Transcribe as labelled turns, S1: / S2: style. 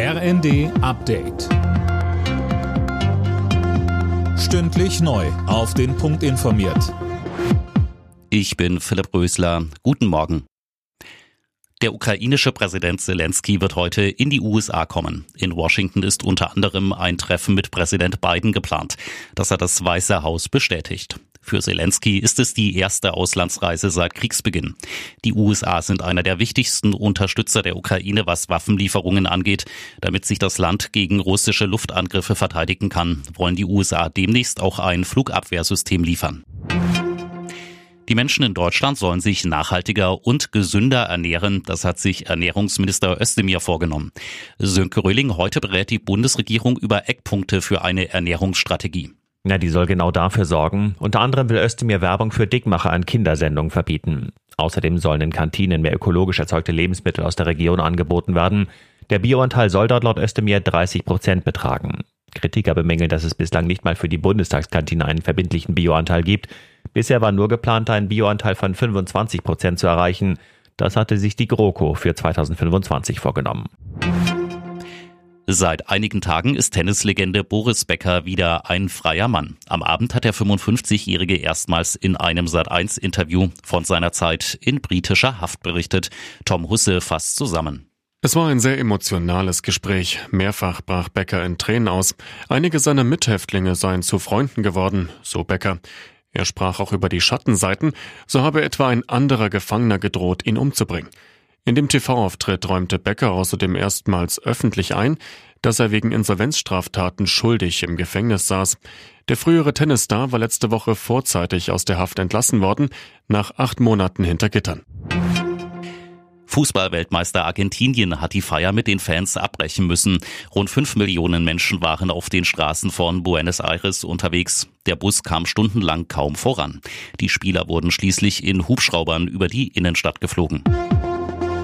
S1: RND Update. Stündlich neu. Auf den Punkt informiert.
S2: Ich bin Philipp Rösler. Guten Morgen. Der ukrainische Präsident Zelensky wird heute in die USA kommen. In Washington ist unter anderem ein Treffen mit Präsident Biden geplant. Das hat das Weiße Haus bestätigt. Für Zelensky ist es die erste Auslandsreise seit Kriegsbeginn. Die USA sind einer der wichtigsten Unterstützer der Ukraine, was Waffenlieferungen angeht. Damit sich das Land gegen russische Luftangriffe verteidigen kann, wollen die USA demnächst auch ein Flugabwehrsystem liefern. Die Menschen in Deutschland sollen sich nachhaltiger und gesünder ernähren. Das hat sich Ernährungsminister Özdemir vorgenommen. Sönke Röhling heute berät die Bundesregierung über Eckpunkte für eine Ernährungsstrategie.
S3: Na, die soll genau dafür sorgen. Unter anderem will Özdemir Werbung für Dickmacher an Kindersendungen verbieten. Außerdem sollen in Kantinen mehr ökologisch erzeugte Lebensmittel aus der Region angeboten werden. Der Bioanteil soll dort laut Özdemir 30 Prozent betragen. Kritiker bemängeln, dass es bislang nicht mal für die Bundestagskantine einen verbindlichen Bioanteil gibt. Bisher war nur geplant, einen Bioanteil von 25 Prozent zu erreichen. Das hatte sich die GroKo für 2025 vorgenommen.
S2: Seit einigen Tagen ist Tennislegende Boris Becker wieder ein freier Mann. Am Abend hat der 55-Jährige erstmals in einem Sat1-Interview von seiner Zeit in britischer Haft berichtet. Tom Husse fasst zusammen.
S4: Es war ein sehr emotionales Gespräch. Mehrfach brach Becker in Tränen aus. Einige seiner Mithäftlinge seien zu Freunden geworden, so Becker. Er sprach auch über die Schattenseiten, so habe etwa ein anderer Gefangener gedroht, ihn umzubringen. In dem TV-Auftritt räumte Becker außerdem erstmals öffentlich ein, dass er wegen Insolvenzstraftaten schuldig im Gefängnis saß. Der frühere Tennisstar war letzte Woche vorzeitig aus der Haft entlassen worden, nach acht Monaten hinter Gittern.
S2: Fußballweltmeister Argentinien hat die Feier mit den Fans abbrechen müssen. Rund fünf Millionen Menschen waren auf den Straßen von Buenos Aires unterwegs. Der Bus kam stundenlang kaum voran. Die Spieler wurden schließlich in Hubschraubern über die Innenstadt geflogen.